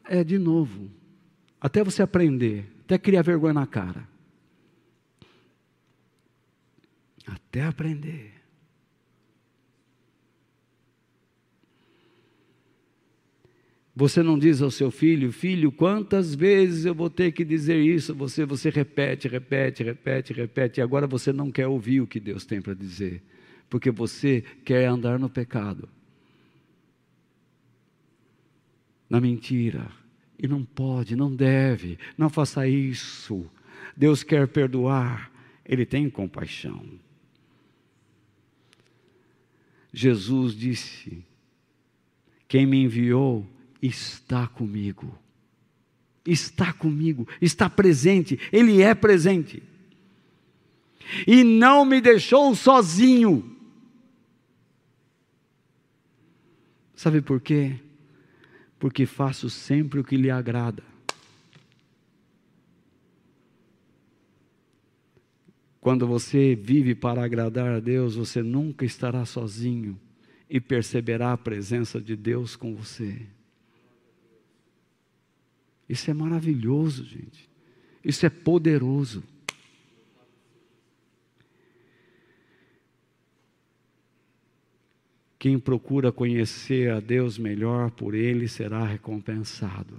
É, de novo. Até você aprender, até criar vergonha na cara. Até aprender. Você não diz ao seu filho, filho, quantas vezes eu vou ter que dizer isso? Você, você repete, repete, repete, repete, e agora você não quer ouvir o que Deus tem para dizer, porque você quer andar no pecado na mentira. E não pode, não deve, não faça isso. Deus quer perdoar, Ele tem compaixão. Jesus disse: Quem me enviou está comigo. Está comigo, está presente, Ele é presente. E não me deixou sozinho. Sabe por quê? porque faço sempre o que lhe agrada. Quando você vive para agradar a Deus, você nunca estará sozinho e perceberá a presença de Deus com você. Isso é maravilhoso, gente. Isso é poderoso. Quem procura conhecer a Deus melhor, por ele será recompensado.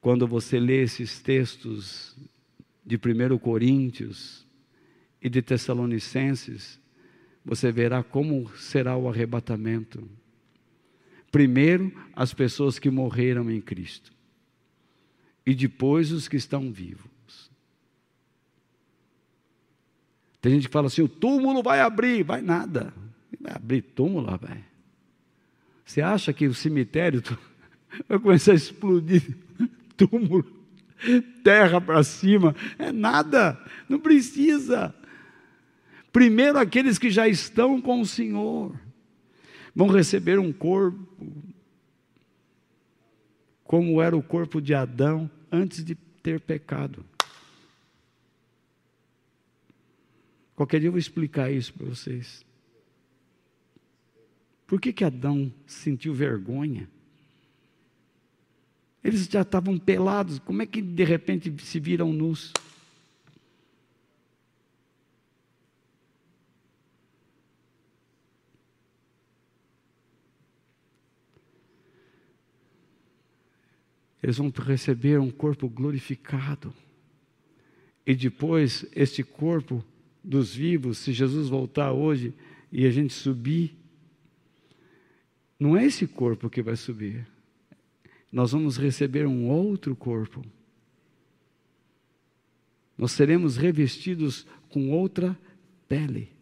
Quando você lê esses textos de 1 Coríntios e de Tessalonicenses, você verá como será o arrebatamento. Primeiro, as pessoas que morreram em Cristo, e depois os que estão vivos. Tem gente que fala assim: o túmulo vai abrir, vai nada. Vai abrir túmulo, rapaz. Você acha que o cemitério vai começar a explodir túmulo, terra para cima? É nada, não precisa. Primeiro, aqueles que já estão com o Senhor vão receber um corpo, como era o corpo de Adão antes de ter pecado. Qualquer dia eu vou explicar isso para vocês. Por que, que Adão sentiu vergonha? Eles já estavam pelados, como é que de repente se viram nus? Eles vão receber um corpo glorificado. e depois este corpo dos vivos, se Jesus voltar hoje e a gente subir, não é esse corpo que vai subir. Nós vamos receber um outro corpo. Nós seremos revestidos com outra pele.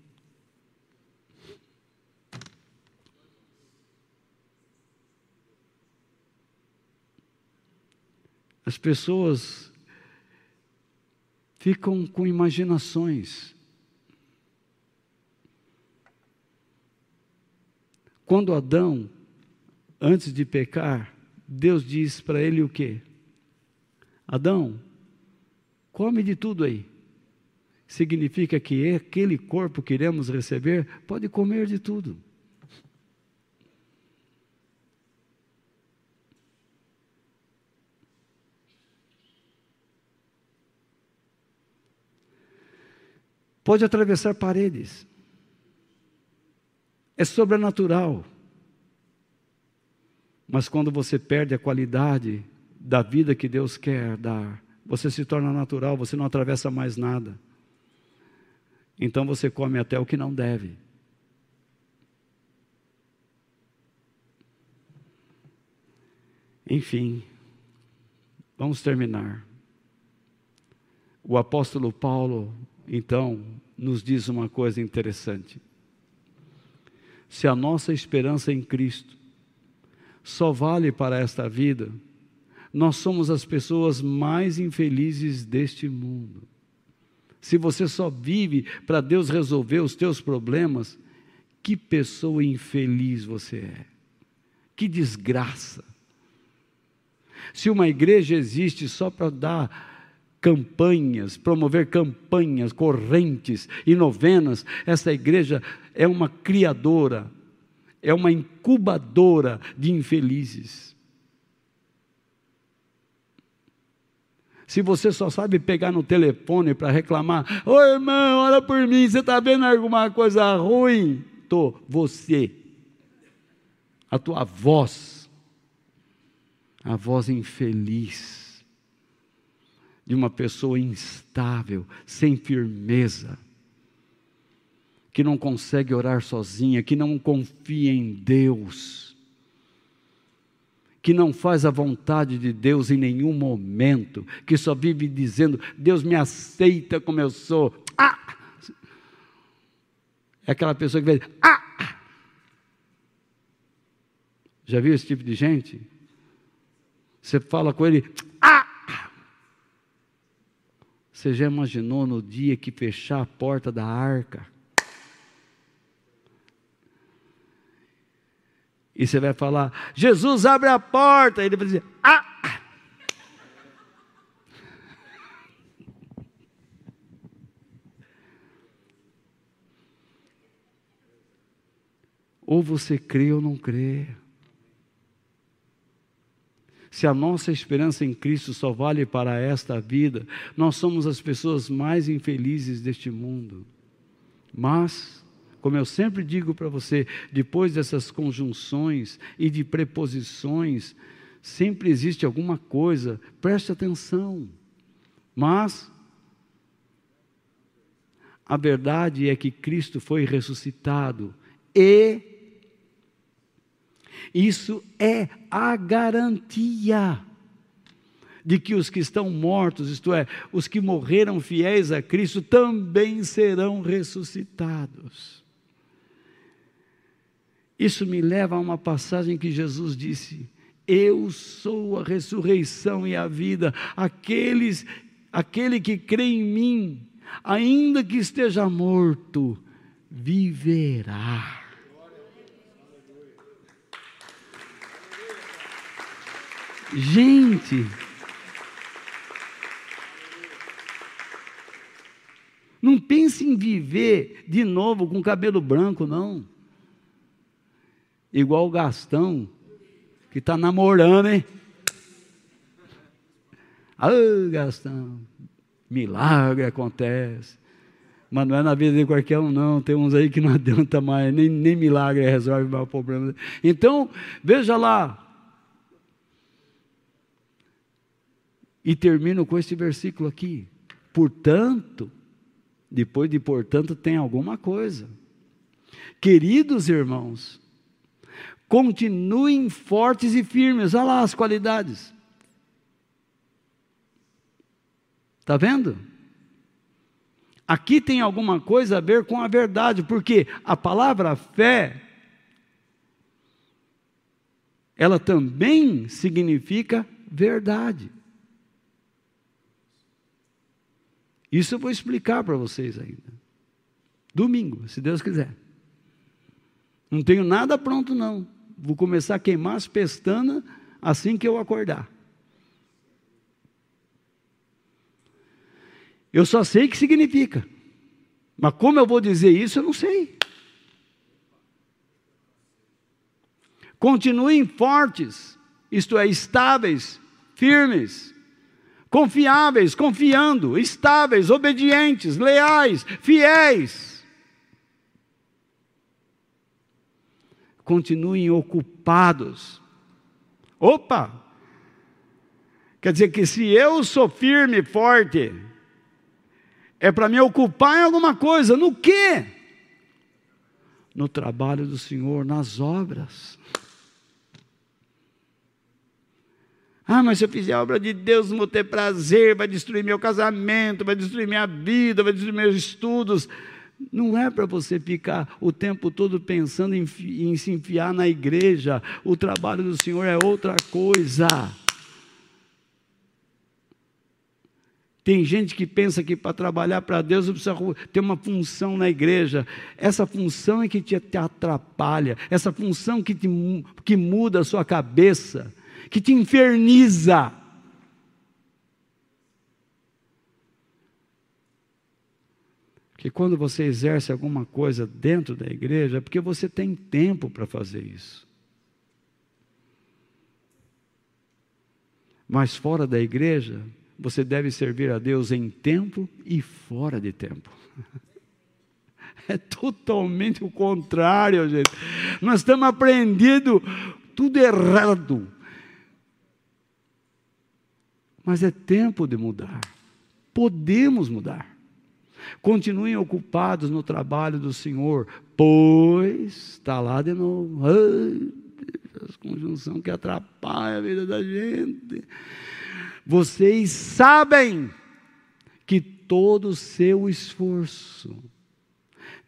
As pessoas ficam com imaginações. Quando Adão, antes de pecar, Deus diz para ele o quê? Adão, come de tudo aí. Significa que aquele corpo que iremos receber pode comer de tudo. Pode atravessar paredes. É sobrenatural. Mas quando você perde a qualidade da vida que Deus quer dar, você se torna natural, você não atravessa mais nada. Então você come até o que não deve. Enfim, vamos terminar. O apóstolo Paulo então, nos diz uma coisa interessante. Se a nossa esperança em Cristo só vale para esta vida, nós somos as pessoas mais infelizes deste mundo. Se você só vive para Deus resolver os teus problemas, que pessoa infeliz você é. Que desgraça. Se uma igreja existe só para dar campanhas, promover campanhas, correntes e novenas. Essa igreja é uma criadora, é uma incubadora de infelizes. Se você só sabe pegar no telefone para reclamar, ô irmão, olha por mim, você está vendo alguma coisa ruim? Tô, você, a tua voz, a voz infeliz de uma pessoa instável, sem firmeza, que não consegue orar sozinha, que não confia em Deus, que não faz a vontade de Deus em nenhum momento, que só vive dizendo: Deus me aceita como eu sou. Ah! É aquela pessoa que vai ah! Já viu esse tipo de gente? Você fala com ele, você já imaginou no dia que fechar a porta da arca? E você vai falar: Jesus abre a porta. E ele vai dizer: Ah! Ou você crê ou não crê. Se a nossa esperança em Cristo só vale para esta vida, nós somos as pessoas mais infelizes deste mundo. Mas, como eu sempre digo para você, depois dessas conjunções e de preposições, sempre existe alguma coisa, preste atenção. Mas, a verdade é que Cristo foi ressuscitado e isso é a garantia de que os que estão mortos, isto é, os que morreram fiéis a Cristo, também serão ressuscitados. Isso me leva a uma passagem que Jesus disse: Eu sou a ressurreição e a vida. Aqueles, aquele que crê em mim, ainda que esteja morto, viverá. Gente, não pense em viver de novo com cabelo branco, não. Igual o Gastão, que está namorando, hein? Ah, Gastão, milagre acontece. Mas não é na vida de qualquer um, não. Tem uns aí que não adianta mais, nem, nem milagre resolve o problema. Então, veja lá, E termino com este versículo aqui. Portanto, depois de portanto, tem alguma coisa. Queridos irmãos, continuem fortes e firmes. Olha lá as qualidades. Está vendo? Aqui tem alguma coisa a ver com a verdade, porque a palavra fé, ela também significa verdade. Isso eu vou explicar para vocês ainda. Domingo, se Deus quiser. Não tenho nada pronto, não. Vou começar a queimar as pestanas assim que eu acordar. Eu só sei o que significa. Mas como eu vou dizer isso, eu não sei. Continuem fortes, isto é, estáveis, firmes, confiáveis, confiando, estáveis, obedientes, leais, fiéis. Continuem ocupados. Opa! Quer dizer que se eu sou firme, forte, é para me ocupar em alguma coisa, no quê? No trabalho do Senhor, nas obras. Ah, mas se eu fizer a obra de Deus, não vou ter prazer, vai destruir meu casamento, vai destruir minha vida, vai destruir meus estudos. Não é para você ficar o tempo todo pensando em, em, se enfiar na igreja. O trabalho do Senhor é outra coisa. Tem gente que pensa que para trabalhar para Deus precisa ter uma função na igreja. Essa função é que te, atrapalha, essa função que, te, que muda a sua cabeça que te inferniza. Que quando você exerce alguma coisa dentro da igreja, é porque você tem tempo para fazer isso. Mas fora da igreja, você deve servir a Deus em tempo e fora de tempo. É totalmente o contrário, gente. Nós estamos aprendendo tudo errado. Mas é tempo de mudar. Podemos mudar. Continuem ocupados no trabalho do Senhor, pois está lá de novo. Ai, conjunção que atrapalha a vida da gente. Vocês sabem que todo o seu esforço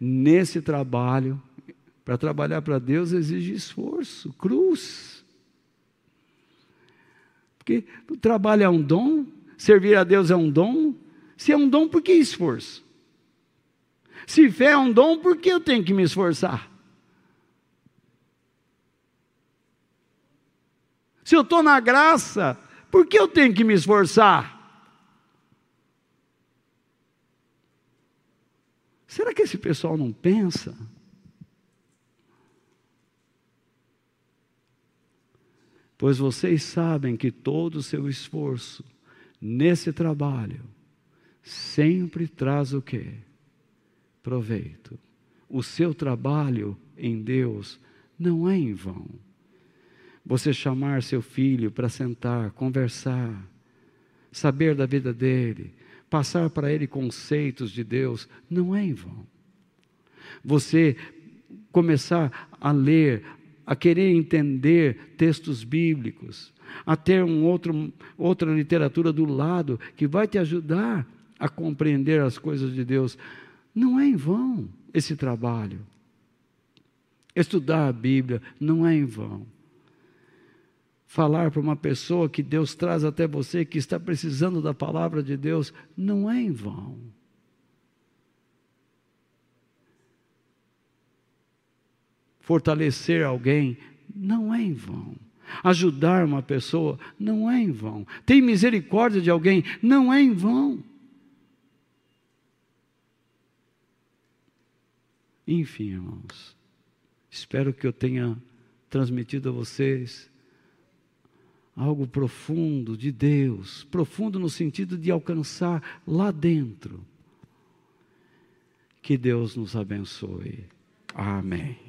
nesse trabalho, para trabalhar para Deus exige esforço, cruz. Porque o trabalho é um dom, servir a Deus é um dom. Se é um dom, por que esforço? Se fé é um dom, por que eu tenho que me esforçar? Se eu estou na graça, por que eu tenho que me esforçar? Será que esse pessoal não pensa? Pois vocês sabem que todo o seu esforço nesse trabalho sempre traz o quê? Proveito. O seu trabalho em Deus não é em vão. Você chamar seu filho para sentar, conversar, saber da vida dele, passar para ele conceitos de Deus, não é em vão. Você começar a ler, a querer entender textos bíblicos, a ter um outro, outra literatura do lado que vai te ajudar a compreender as coisas de Deus. Não é em vão esse trabalho. Estudar a Bíblia não é em vão. Falar para uma pessoa que Deus traz até você, que está precisando da palavra de Deus, não é em vão. Fortalecer alguém não é em vão. Ajudar uma pessoa não é em vão. Ter misericórdia de alguém não é em vão. Enfim, irmãos, espero que eu tenha transmitido a vocês algo profundo de Deus, profundo no sentido de alcançar lá dentro. Que Deus nos abençoe. Amém.